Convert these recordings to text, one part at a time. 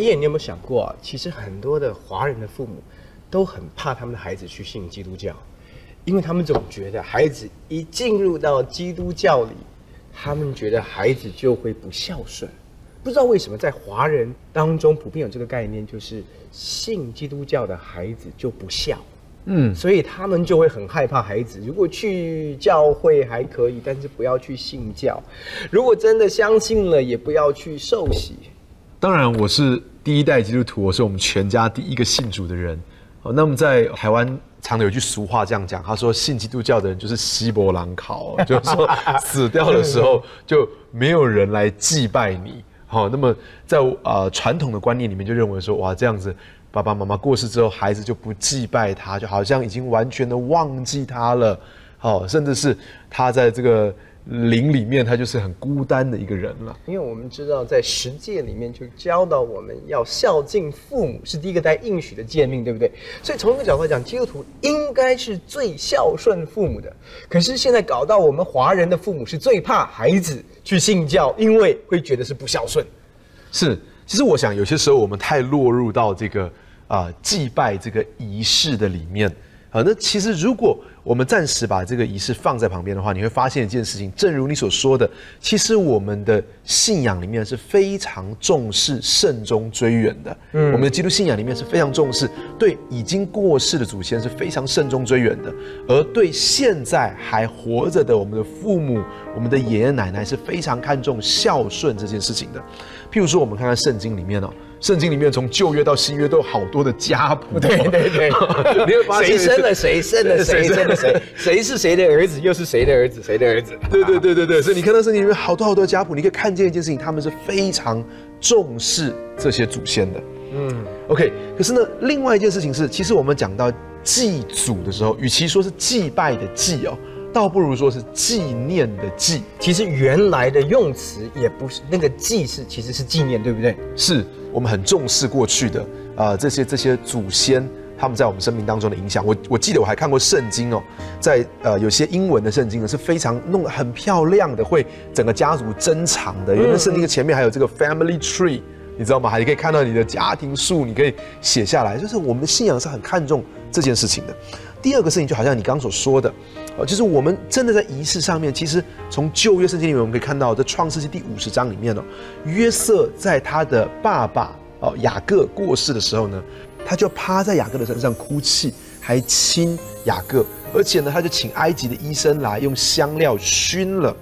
叶，你有没有想过啊？其实很多的华人的父母都很怕他们的孩子去信基督教，因为他们总觉得孩子一进入到基督教里，他们觉得孩子就会不孝顺。不知道为什么在华人当中普遍有这个概念，就是信基督教的孩子就不孝。嗯，所以他们就会很害怕孩子，如果去教会还可以，但是不要去信教。如果真的相信了，也不要去受洗。当然，我是第一代基督徒，我是我们全家第一个信主的人。哦，那么在台湾常有句俗话这样讲，他说信基督教的人就是西伯朗考，就是说死掉的时候就没有人来祭拜你。好，那么在呃传统的观念里面就认为说，哇，这样子。爸爸妈妈过世之后，孩子就不祭拜他，就好像已经完全的忘记他了，好，甚至是他在这个灵里面，他就是很孤单的一个人了。因为我们知道，在十诫里面就教导我们要孝敬父母，是第一个带应许的诫命，对不对？所以从这个角度来讲，基督徒应该是最孝顺父母的。可是现在搞到我们华人的父母是最怕孩子去信教，因为会觉得是不孝顺。是。其实我想，有些时候我们太落入到这个啊、呃、祭拜这个仪式的里面啊。那其实如果我们暂时把这个仪式放在旁边的话，你会发现一件事情，正如你所说的，其实我们的信仰里面是非常重视慎终追远的。嗯，我们的基督信仰里面是非常重视对已经过世的祖先是非常慎终追远的，而对现在还活着的我们的父母、我们的爷爷奶奶是非常看重孝顺这件事情的。譬如说，我们看看圣经里面哦，圣经里面从旧约到新约都有好多的家谱。对对对，你会发现谁生了谁，生了谁，生了谁，谁是谁的儿子，又是谁的儿子，谁的儿子。对对对对对，所以你看到圣经里面好多好多家谱，你可以看见一件事情，他们是非常重视这些祖先的。嗯，OK。可是呢，另外一件事情是，其实我们讲到祭祖的时候，与其说是祭拜的祭哦。倒不如说是纪念的纪，其实原来的用词也不是那个纪是，其实是纪念，对不对？是我们很重视过去的啊、呃，这些这些祖先他们在我们生命当中的影响。我我记得我还看过圣经哦，在呃有些英文的圣经呢是非常弄得很漂亮的，会整个家族珍藏的，因为圣经的前面还有这个 family tree，你知道吗？还可以看到你的家庭树，你可以写下来，就是我们的信仰是很看重这件事情的。第二个事情就好像你刚刚所说的。就是我们真的在仪式上面，其实从旧约圣经里面我们可以看到，在创世纪第五十章里面哦，约瑟在他的爸爸哦雅各过世的时候呢，他就趴在雅各的身上哭泣，还亲雅各，而且呢，他就请埃及的医生来用香料熏了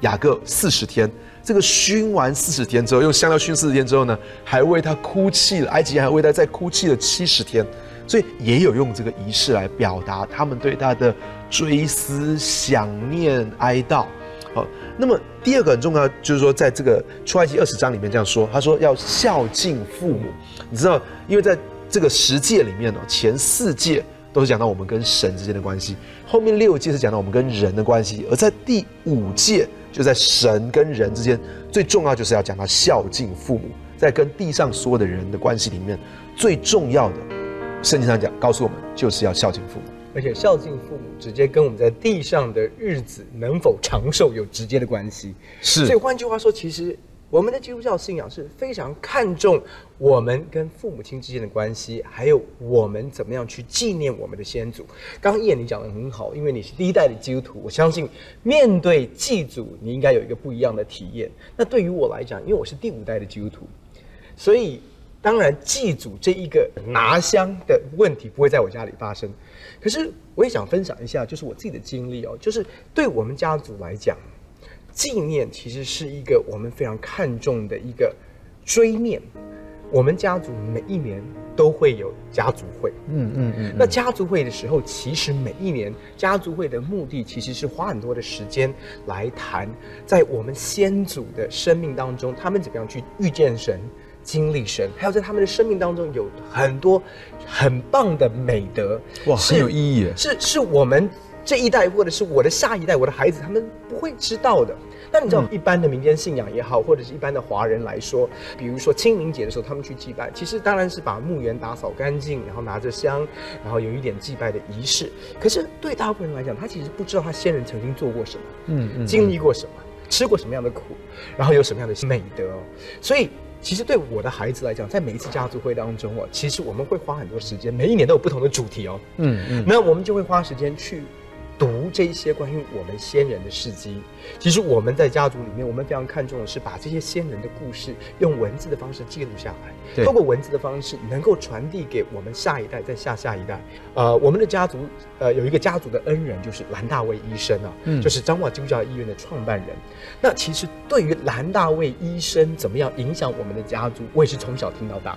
雅各四十天。这个熏完四十天之后，用香料熏四十天之后呢，还为他哭泣了，埃及还为他再哭泣了七十天。所以也有用这个仪式来表达他们对他的追思、想念、哀悼。好，那么第二个很重要，就是说在这个出埃及二十章里面这样说，他说要孝敬父母。你知道，因为在这个十诫里面呢，前四诫都是讲到我们跟神之间的关系，后面六诫是讲到我们跟人的关系，而在第五诫就在神跟人之间，最重要就是要讲到孝敬父母，在跟地上所有的人的关系里面，最重要的。圣经上讲，告诉我们就是要孝敬父母，而且孝敬父母直接跟我们在地上的日子能否长寿有直接的关系。是，所以换句话说，其实我们的基督教信仰是非常看重我们跟父母亲之间的关系，还有我们怎么样去纪念我们的先祖。刚刚叶你讲的很好，因为你是第一代的基督徒，我相信面对祭祖，你应该有一个不一样的体验。那对于我来讲，因为我是第五代的基督徒，所以。当然，祭祖这一个拿香的问题不会在我家里发生。可是，我也想分享一下，就是我自己的经历哦。就是对我们家族来讲，纪念其实是一个我们非常看重的一个追念。我们家族每一年都会有家族会，嗯嗯嗯。那家族会的时候，其实每一年家族会的目的其实是花很多的时间来谈，在我们先祖的生命当中，他们怎么样去遇见神。经历神，还有在他们的生命当中有很多很棒的美德，哇，很有意义。是是我们这一代，或者是我的下一代，我的孩子，他们不会知道的。那你知道，嗯、一般的民间信仰也好，或者是一般的华人来说，比如说清明节的时候，他们去祭拜，其实当然是把墓园打扫干净，然后拿着香，然后有一点祭拜的仪式。可是对大部分人来讲，他其实不知道他先人曾经做过什么，嗯嗯，经历过什么，吃过什么样的苦，然后有什么样的美德。所以。其实对我的孩子来讲，在每一次家族会当中哦，其实我们会花很多时间，每一年都有不同的主题哦。嗯嗯，那我们就会花时间去。读这些关于我们先人的事迹，其实我们在家族里面，我们非常看重的是把这些先人的故事用文字的方式记录下来，通过文字的方式能够传递给我们下一代，再下下一代。呃，我们的家族呃有一个家族的恩人就是蓝大卫医生啊，嗯，就是彰化基督教医院的创办人。那其实对于蓝大卫医生怎么样影响我们的家族，我也是从小听到大。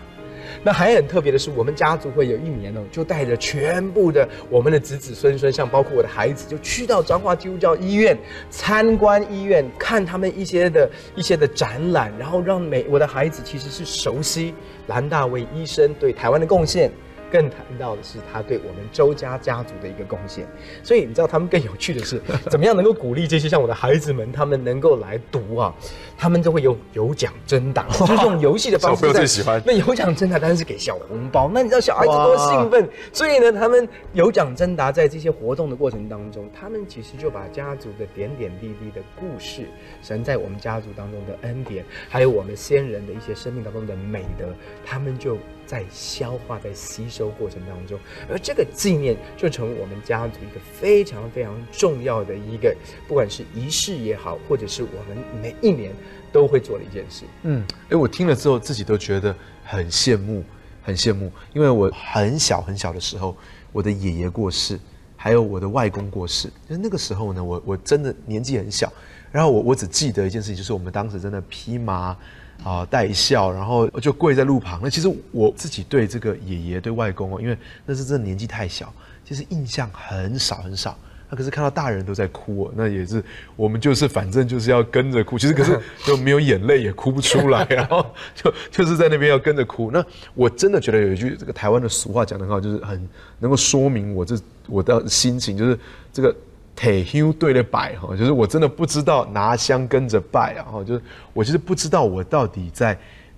那还很特别的是，我们家族会有一年呢，就带着全部的我们的子子孙孙，像包括我的孩子，就去到彰化基督教医院参观医院，看他们一些的一些的展览，然后让每我的孩子其实是熟悉蓝大卫医生对台湾的贡献。更谈到的是他对我们周家家族的一个贡献，所以你知道他们更有趣的是，怎么样能够鼓励这些像我的孩子们，他们能够来读啊？他们都会有有奖征答，就是用游戏的方式。小朋友最喜欢。那有奖征答当然是给小红包，那你知道小孩子多兴奋？所以呢，他们有奖征答在这些活动的过程当中，他们其实就把家族的点点滴滴的故事，神在我们家族当中的恩典，还有我们先人的一些生命当中的美德，他们就。在消化、在吸收过程当中，而这个纪念就成为我们家族一个非常非常重要的一个，不管是仪式也好，或者是我们每一年都会做的一件事。嗯，哎，我听了之后自己都觉得很羡慕，很羡慕，因为我很小很小的时候，我的爷爷过世，还有我的外公过世，就是那个时候呢，我我真的年纪很小，然后我我只记得一件事情，就是我们当时真的披麻。啊，带孝，然后就跪在路旁。那其实我自己对这个爷爷、对外公哦，因为那是真的年纪太小，其实印象很少很少。那可是看到大人都在哭哦，那也是我们就是反正就是要跟着哭。其实可是就没有眼泪也哭不出来，然后 就就是在那边要跟着哭。那我真的觉得有一句这个台湾的俗话讲得很好，就是很能够说明我这我的心情，就是这个。退休对了摆哈，就是我真的不知道拿香跟着拜啊，哈，就是我其实不知道我到底在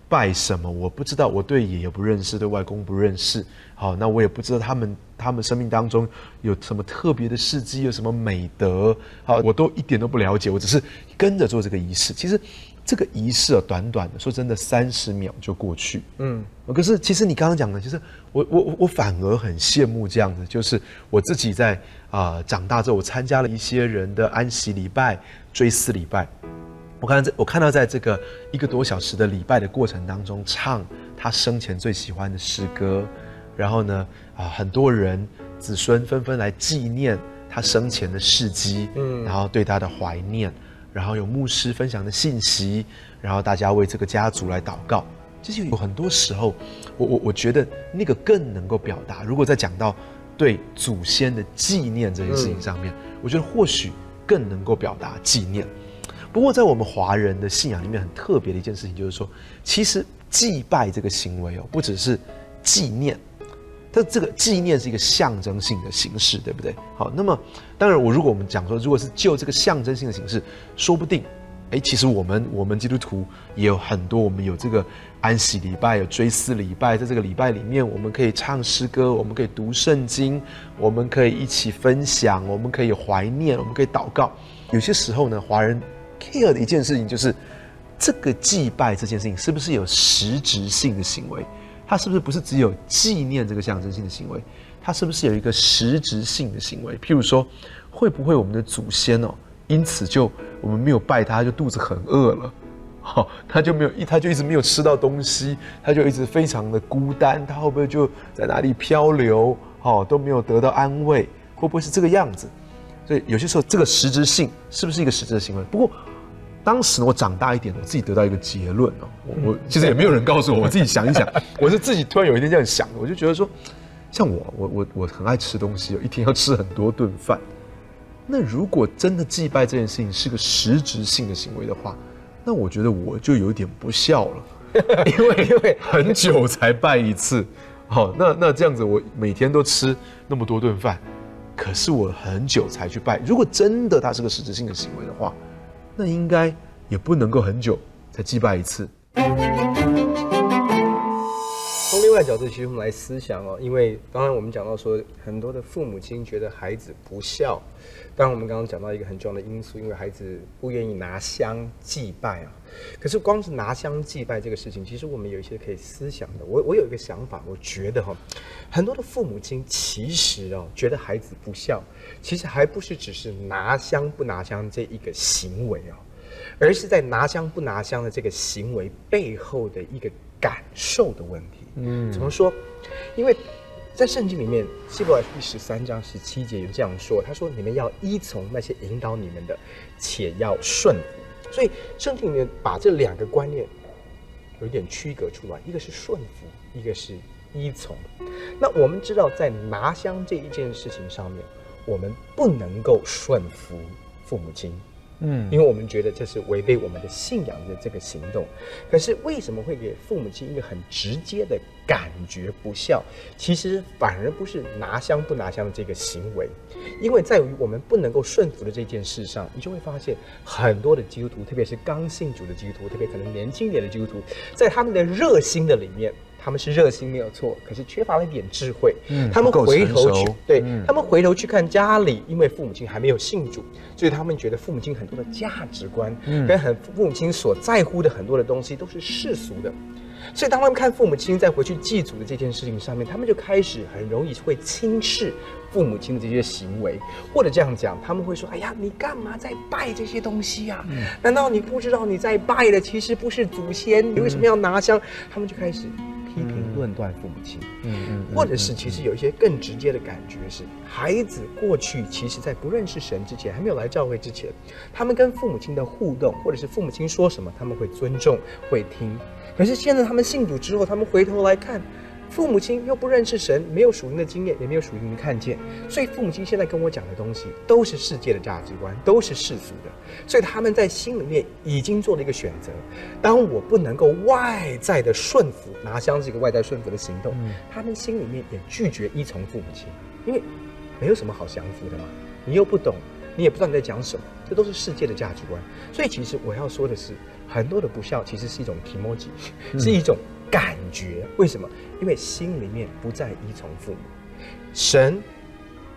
拜什么，我不知道我对爷爷不认识，对外公不认识，好，那我也不知道他们他们生命当中有什么特别的事迹，有什么美德，好，我都一点都不了解，我只是跟着做这个仪式，其实。这个仪式啊，短短的，说真的，三十秒就过去。嗯，可是其实你刚刚讲的，其实我我我反而很羡慕这样的，就是我自己在啊、呃、长大之后，我参加了一些人的安息礼拜、追思礼拜。我看到这，我看到在这个一个多小时的礼拜的过程当中，唱他生前最喜欢的诗歌，然后呢啊、呃，很多人子孙纷纷来纪念他生前的事迹，嗯，然后对他的怀念。然后有牧师分享的信息，然后大家为这个家族来祷告。其实有很多时候，我我我觉得那个更能够表达。如果在讲到对祖先的纪念这件事情上面，嗯、我觉得或许更能够表达纪念。不过在我们华人的信仰里面，很特别的一件事情就是说，其实祭拜这个行为哦，不只是纪念。它这个纪念是一个象征性的形式，对不对？好，那么当然，我如果我们讲说，如果是就这个象征性的形式，说不定，哎，其实我们我们基督徒也有很多，我们有这个安息礼拜，有追思礼拜，在这个礼拜里面，我们可以唱诗歌，我们可以读圣经，我们可以一起分享，我们可以怀念，我们可以祷告。有些时候呢，华人 care 的一件事情就是，这个祭拜这件事情是不是有实质性的行为？它是不是不是只有纪念这个象征性的行为？它是不是有一个实质性的行为？譬如说，会不会我们的祖先哦，因此就我们没有拜他，就肚子很饿了，好，他就没有一，他就一直没有吃到东西，他就一直非常的孤单，他会不会就在哪里漂流？好，都没有得到安慰，会不会是这个样子？所以有些时候，这个实质性是不是一个实质的行为？不过。当时我长大一点，我自己得到一个结论哦。我我其实也没有人告诉我，我自己想一想，我是自己突然有一天这样想的，我就觉得说，像我，我我我很爱吃东西，一天要吃很多顿饭。那如果真的祭拜这件事情是个实质性的行为的话，那我觉得我就有点不孝了，因为因为很久才拜一次。好，那那这样子，我每天都吃那么多顿饭，可是我很久才去拜。如果真的它是个实质性的行为的话。那应该也不能够很久才祭拜一次。另外角度，其实我们来思想哦，因为刚刚我们讲到说，很多的父母亲觉得孩子不孝，当然我们刚刚讲到一个很重要的因素，因为孩子不愿意拿香祭拜啊。可是光是拿香祭拜这个事情，其实我们有一些可以思想的。我我有一个想法，我觉得哈，很多的父母亲其实哦，觉得孩子不孝，其实还不是只是拿香不拿香这一个行为哦，而是在拿香不拿香的这个行为背后的一个感受的问题。嗯，怎么说？因为在圣经里面，希伯来第十三章十七节有这样说，他说：“你们要依从那些引导你们的，且要顺服。”所以圣经里面把这两个观念有一点区隔出来，一个是顺服，一个是依从。那我们知道，在拿香这一件事情上面，我们不能够顺服父母亲。嗯，因为我们觉得这是违背我们的信仰的这个行动。可是为什么会给父母亲一个很直接的感觉不孝？其实反而不是拿香不拿香的这个行为，因为在于我们不能够顺服的这件事上，你就会发现很多的基督徒，特别是刚信主的基督徒，特别可能年轻一点的基督徒，在他们的热心的里面。他们是热心没有错，可是缺乏了一点智慧。嗯，他们回头去，对、嗯、他们回头去看家里，因为父母亲还没有信主，所以他们觉得父母亲很多的价值观，嗯，跟很父母亲所在乎的很多的东西都是世俗的。所以当他们看父母亲在回去祭祖的这件事情上面，他们就开始很容易会轻视父母亲的这些行为，或者这样讲，他们会说：“哎呀，你干嘛在拜这些东西呀？难道你不知道你在拜的其实不是祖先？你为什么要拿香？”他们就开始。批评论断父母亲，嗯嗯，或者是其实有一些更直接的感觉是，孩子过去其实在不认识神之前，还没有来教会之前，他们跟父母亲的互动，或者是父母亲说什么，他们会尊重会听。可是现在他们信主之后，他们回头来看。父母亲又不认识神，没有属灵的经验，也没有属灵的看见，所以父母亲现在跟我讲的东西都是世界的价值观，都是世俗的，所以他们在心里面已经做了一个选择：当我不能够外在的顺服，拿香这个外在顺服的行动，嗯、他们心里面也拒绝依从父母亲，因为没有什么好降服的嘛，你又不懂，你也不知道你在讲什么，这都是世界的价值观。所以其实我要说的是，很多的不孝其实是一种 kimoji，是一种。感觉为什么？因为心里面不再依从父母。神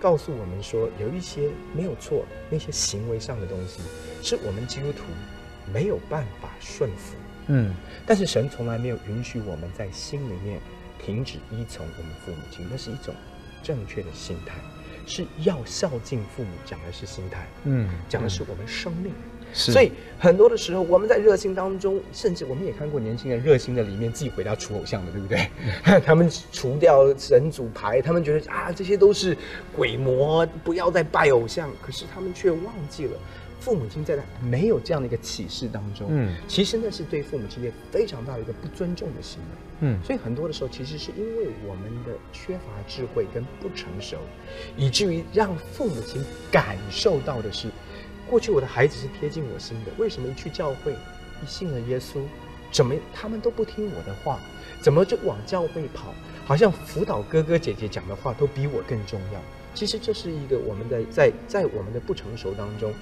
告诉我们说，有一些没有错，那些行为上的东西是我们基督徒没有办法顺服。嗯，但是神从来没有允许我们在心里面停止依从我们父母亲，那是一种正确的心态，是要孝敬父母，讲的是心态。嗯，讲的是我们生命。是所以很多的时候，我们在热心当中，甚至我们也看过年轻人热心的里面自己回家除偶像的，对不对？他们除掉神主牌，他们觉得啊，这些都是鬼魔，不要再拜偶像。可是他们却忘记了，父母亲在他没有这样的一个启示当中，嗯，其实那是对父母亲也非常大的一个不尊重的行为。嗯，所以很多的时候，其实是因为我们的缺乏智慧跟不成熟，以至于让父母亲感受到的是。过去我的孩子是贴近我心的，为什么一去教会，一信了耶稣，怎么他们都不听我的话？怎么就往教会跑？好像辅导哥哥姐姐讲的话都比我更重要。其实这是一个我们的在在我们的不成熟当中，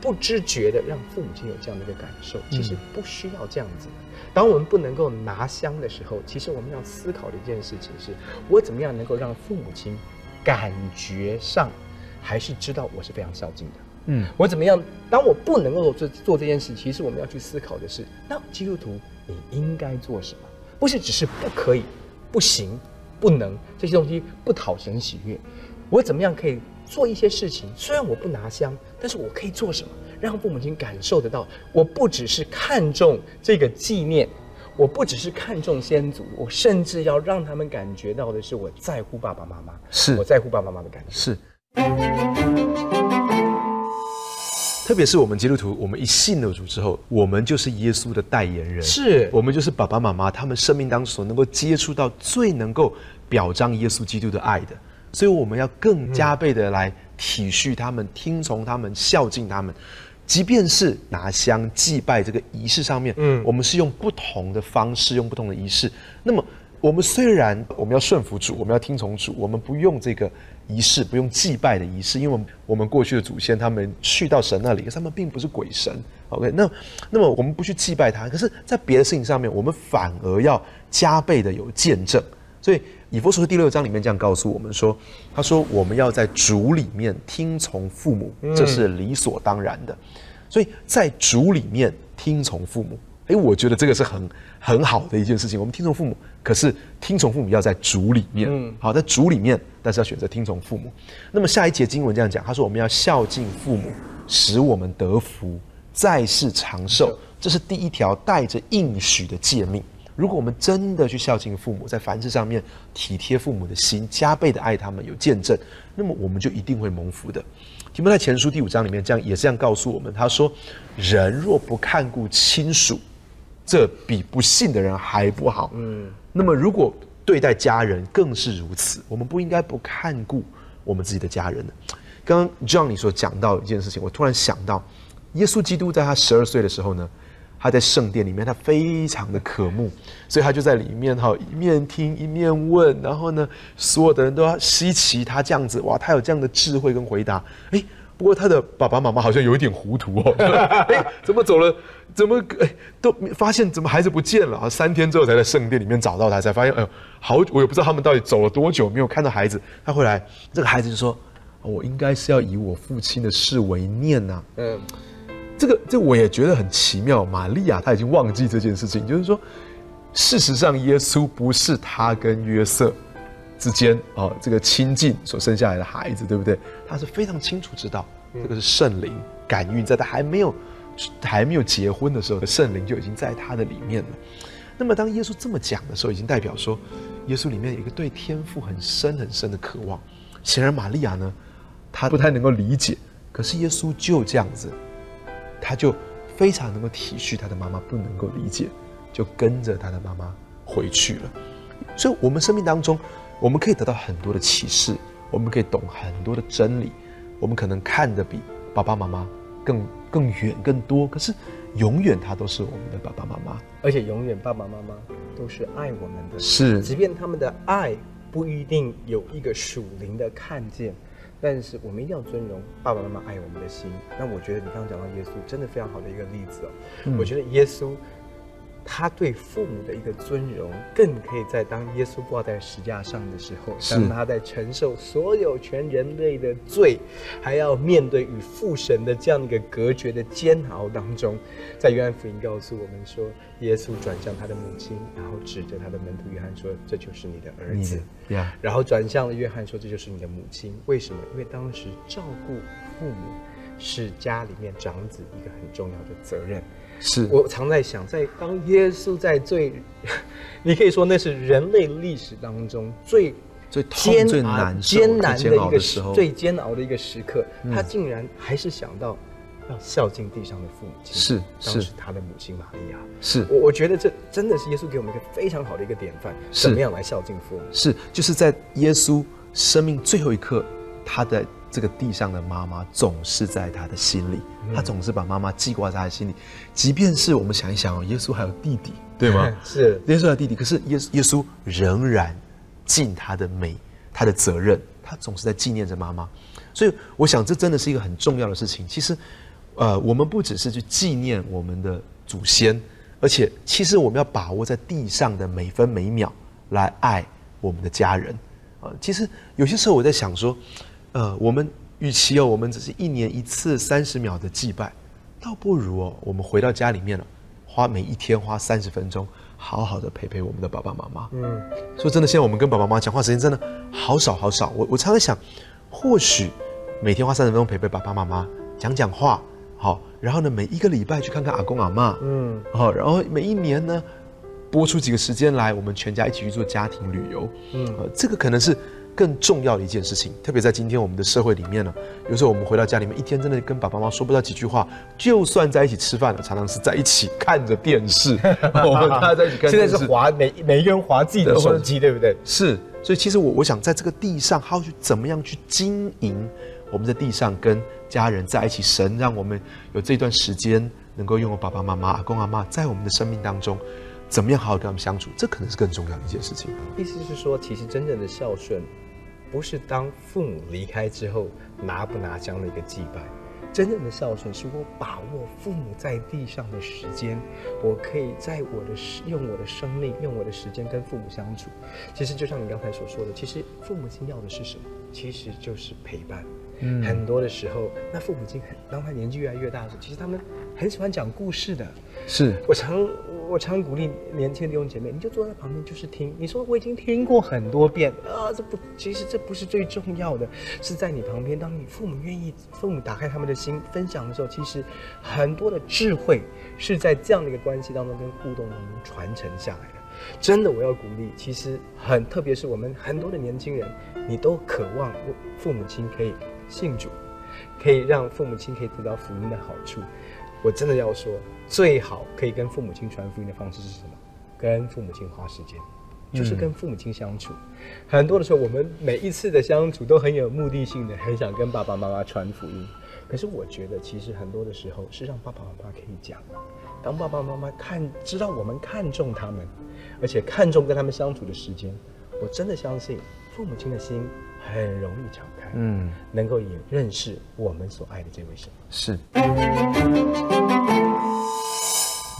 不知觉的让父母亲有这样的一个感受。其实不需要这样子。当我们不能够拿香的时候，其实我们要思考的一件事情是：我怎么样能够让父母亲感觉上还是知道我是非常孝敬的。嗯，我怎么样？当我不能够做做这件事，其实我们要去思考的是，那基督徒你应该做什么？不是只是不可以、不行、不能这些东西不讨神喜悦。我怎么样可以做一些事情？虽然我不拿香，但是我可以做什么，让父母亲感受得到？我不只是看重这个纪念，我不只是看重先祖，我甚至要让他们感觉到的是我在乎爸爸妈妈，是我在乎爸爸妈妈的感觉。是。特别是我们基督徒，我们一信了主之后，我们就是耶稣的代言人，是。我们就是爸爸妈妈他们生命当中所能够接触到最能够表彰耶稣基督的爱的，所以我们要更加倍的来体恤他们、听从他们、孝敬他们，即便是拿香祭拜这个仪式上面，嗯，我们是用不同的方式，用不同的仪式，那么我们虽然我们要顺服主，我们要听从主，我们不用这个仪式，不用祭拜的仪式，因为我们过去的祖先他们去到神那里，他们并不是鬼神。OK，那那么我们不去祭拜他，可是，在别的事情上面，我们反而要加倍的有见证。所以以弗所书第六章里面这样告诉我们说，他说我们要在主里面听从父母，这是理所当然的。所以在主里面听从父母，诶，我觉得这个是很很好的一件事情。我们听从父母，可是听从父母要在主里面，嗯，好，在主里面，但是要选择听从父母。那么下一节经文这样讲，他说我们要孝敬父母，使我们得福，在世长寿。这是第一条带着应许的诫命。如果我们真的去孝敬父母，在凡事上面体贴父母的心，加倍的爱他们，有见证，那么我们就一定会蒙福的。提摩太前书第五章里面这样也是这样告诉我们，他说：“人若不看顾亲属，这比不信的人还不好。”嗯，那么如果对待家人更是如此，我们不应该不看顾我们自己的家人呢？刚刚 John 你所讲到一件事情，我突然想到，耶稣基督在他十二岁的时候呢。他在圣殿里面，他非常的渴慕，所以他就在里面哈，一面听一面问，然后呢，所有的人都要稀奇他这样子，哇，他有这样的智慧跟回答。哎，不过他的爸爸妈妈好像有一点糊涂哦，哎，怎么走了？怎么哎都发现怎么孩子不见了啊？三天之后才在圣殿里面找到他，才发现哎呦，好，我也不知道他们到底走了多久没有看到孩子。他回来，这个孩子就说：“我应该是要以我父亲的事为念呐。”嗯。这个这我也觉得很奇妙，玛利亚她已经忘记这件事情，就是说，事实上耶稣不是他跟约瑟之间啊这个亲近所生下来的孩子，对不对？他是非常清楚知道这个是圣灵感孕，在他还没有还没有结婚的时候，圣灵就已经在他的里面了。那么当耶稣这么讲的时候，已经代表说耶稣里面有一个对天赋很深很深的渴望。显然玛利亚呢，她不太能够理解，可是耶稣就这样子。他就非常能够体恤他的妈妈不能够理解，就跟着他的妈妈回去了。所以，我们生命当中，我们可以得到很多的启示，我们可以懂很多的真理，我们可能看得比爸爸妈妈更更远更多。可是，永远他都是我们的爸爸妈妈，而且永远爸爸妈妈都是爱我们的。是，即便他们的爱不一定有一个属灵的看见。但是我们一定要尊荣爸爸妈妈爱我们的心。那我觉得你刚刚讲到耶稣，真的非常好的一个例子哦。嗯、我觉得耶稣。他对父母的一个尊荣，更可以在当耶稣挂在石架上的时候，当他在承受所有全人类的罪，还要面对与父神的这样一个隔绝的煎熬当中，在约翰福音告诉我们说，耶稣转向他的母亲，然后指着他的门徒约翰说：“这就是你的儿子。” Yeah. 然后转向了约翰说：“这就是你的母亲。”为什么？因为当时照顾父母是家里面长子一个很重要的责任。是。我常在想，在当耶稣在最，你可以说那是人类历史当中最最艰最难艰难的一个时候，最煎熬的一个时刻，他竟然还是想到要孝敬地上的父母亲，是当时他的母亲玛利亚，是。我我觉得这真的是耶稣给我们一个非常好的一个典范，怎么样来孝敬父母？是就是在耶稣生命最后一刻，他的。这个地上的妈妈总是在他的心里，他总是把妈妈记挂在他的心里。即便是我们想一想哦，耶稣还有弟弟，对吗？是耶稣还有弟弟，可是耶耶稣仍然尽他的美，他的责任，他总是在纪念着妈妈。所以我想，这真的是一个很重要的事情。其实，呃，我们不只是去纪念我们的祖先，而且其实我们要把握在地上的每分每秒来爱我们的家人。啊，其实有些时候我在想说。呃，我们与其哦，我们只是一年一次三十秒的祭拜，倒不如哦，我们回到家里面了，花每一天花三十分钟，好好的陪陪我们的爸爸妈妈。嗯，说真的，现在我们跟爸爸妈妈讲话时间真的好少好少。我我常常想，或许每天花三十分钟陪陪爸爸妈妈，讲讲话，好，然后呢，每一个礼拜去看看阿公阿妈，嗯，好，然后每一年呢，拨出几个时间来，我们全家一起去做家庭旅游。嗯，呃，这个可能是。更重要的一件事情，特别在今天我们的社会里面呢，有时候我们回到家里面，一天真的跟爸爸妈妈说不到几句话，就算在一起吃饭了，常常是在一起看着电视。我 们大家在一起看电视，现在是划每每一个人划自己的手机，对不对？是，所以其实我我想在这个地上，还要去怎么样去经营我们在地上跟家人在一起，神让我们有这段时间能够拥有爸爸妈妈、阿公阿妈在我们的生命当中。怎么样好好跟他们相处，这可能是更重要的一件事情。意思是说，其实真正的孝顺，不是当父母离开之后拿不拿这样的一个祭拜。真正的孝顺是我把握父母在地上的时间，我可以在我的用我的生命，用我的时间跟父母相处。其实就像你刚才所说的，其实父母亲要的是什么？其实就是陪伴。嗯，很多的时候，那父母亲很当他年纪越来越大的时候，其实他们很喜欢讲故事的。是我常我常鼓励年轻的弟兄姐妹，你就坐在旁边就是听。你说我已经听过很多遍啊，这不，其实这不是最重要的，是在你旁边，当你父母愿意，父母打开他们的心分享的时候，其实很多的智慧是在这样的一个关系当中跟互动当中传承下来的。真的，我要鼓励，其实很特别是我们很多的年轻人，你都渴望父母亲可以。信主，可以让父母亲可以得到福音的好处。我真的要说，最好可以跟父母亲传福音的方式是什么？跟父母亲花时间，就是跟父母亲相处。嗯、很多的时候，我们每一次的相处都很有目的性的，很想跟爸爸妈妈传福音。可是我觉得，其实很多的时候是让爸爸妈妈可以讲。当爸爸妈妈看知道我们看重他们，而且看重跟他们相处的时间，我真的相信父母亲的心。很容易敞开，嗯，能够也认识我们所爱的这位神。是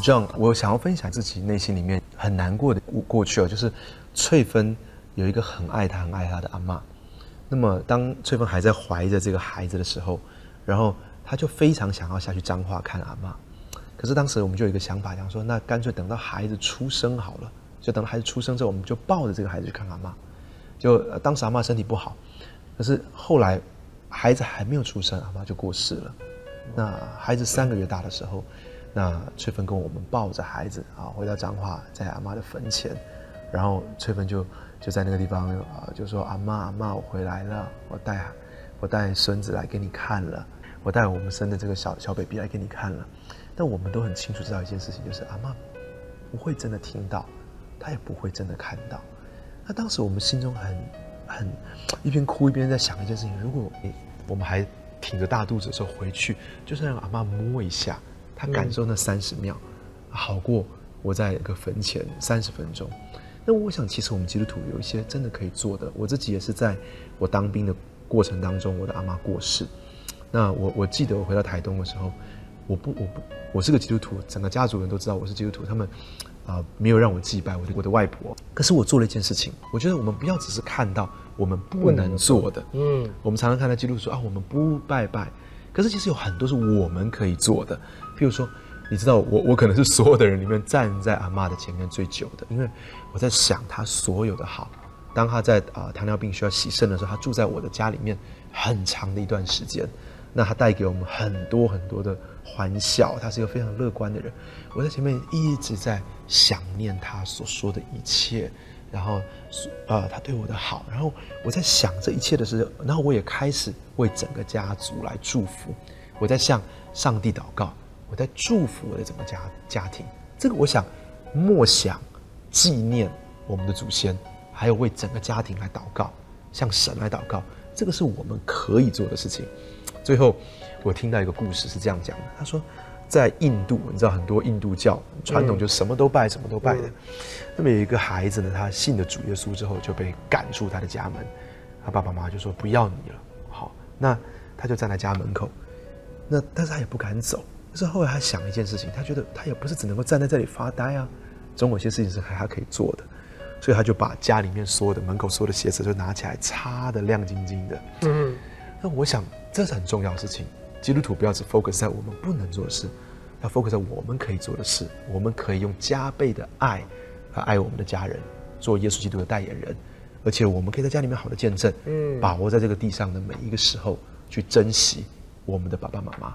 ，John，我想要分享自己内心里面很难过的过去哦，就是翠芬有一个很爱她、很爱她的阿妈。那么当翠芬还在怀着这个孩子的时候，然后她就非常想要下去彰化看阿妈。可是当时我们就有一个想法，讲说那干脆等到孩子出生好了，就等到孩子出生之后，我们就抱着这个孩子去看阿嬷。就当时阿妈身体不好，可是后来孩子还没有出生，阿妈就过世了。那孩子三个月大的时候，那翠芬跟我们抱着孩子啊回到彰化，在阿妈的坟前，然后翠芬就就在那个地方啊就说，阿妈阿妈，我回来了，我带我带孙子来给你看了，我带我们生的这个小小 baby 来给你看了。但我们都很清楚知道一件事情，就是阿妈不会真的听到，她也不会真的看到。那当时我们心中很很一边哭一边在想一件事情：如果我们还挺着大肚子的时候回去，就是让阿妈摸一下，她感受那三十秒，好过我在一个坟前三十分钟。那我想，其实我们基督徒有一些真的可以做的。我自己也是在我当兵的过程当中，我的阿妈过世。那我我记得我回到台东的时候，我不我不我是个基督徒，整个家族人都知道我是基督徒，他们。啊、呃，没有让我祭拜我的我的外婆。可是我做了一件事情，我觉得我们不要只是看到我们不能做的，嗯，我们常常看到基督徒说啊，我们不拜拜。可是其实有很多是我们可以做的。譬如说，你知道我我可能是所有的人里面站在阿妈的前面最久的，因为我在想她所有的好。当她在啊、呃、糖尿病需要洗肾的时候，她住在我的家里面很长的一段时间。那她带给我们很多很多的欢笑，她是一个非常乐观的人。我在前面一直在想念他所说的一切，然后，呃，他对我的好，然后我在想这一切的时候，然后我也开始为整个家族来祝福。我在向上帝祷告，我在祝福我的整个家家庭。这个我想默想纪念我们的祖先，还有为整个家庭来祷告，向神来祷告，这个是我们可以做的事情。最后，我听到一个故事是这样讲的，他说。在印度，你知道很多印度教传统就什么都拜，嗯、什么都拜的。那么有一个孩子呢，他信了主耶稣之后就被赶出他的家门，他爸爸妈妈就说不要你了。好，那他就站在家门口，那但是他也不敢走。但是后来他想一件事情，他觉得他也不是只能够站在这里发呆啊，总有些事情是还还可以做的，所以他就把家里面所有的门口所有的鞋子就拿起来擦的亮晶晶的。嗯，那我想这是很重要的事情。基督徒不要只 focus 在我们不能做的事，要 focus 在我们可以做的事。我们可以用加倍的爱来爱我们的家人，做耶稣基督的代言人，而且我们可以在家里面好的见证，嗯，把握在这个地上的每一个时候，去珍惜我们的爸爸妈妈。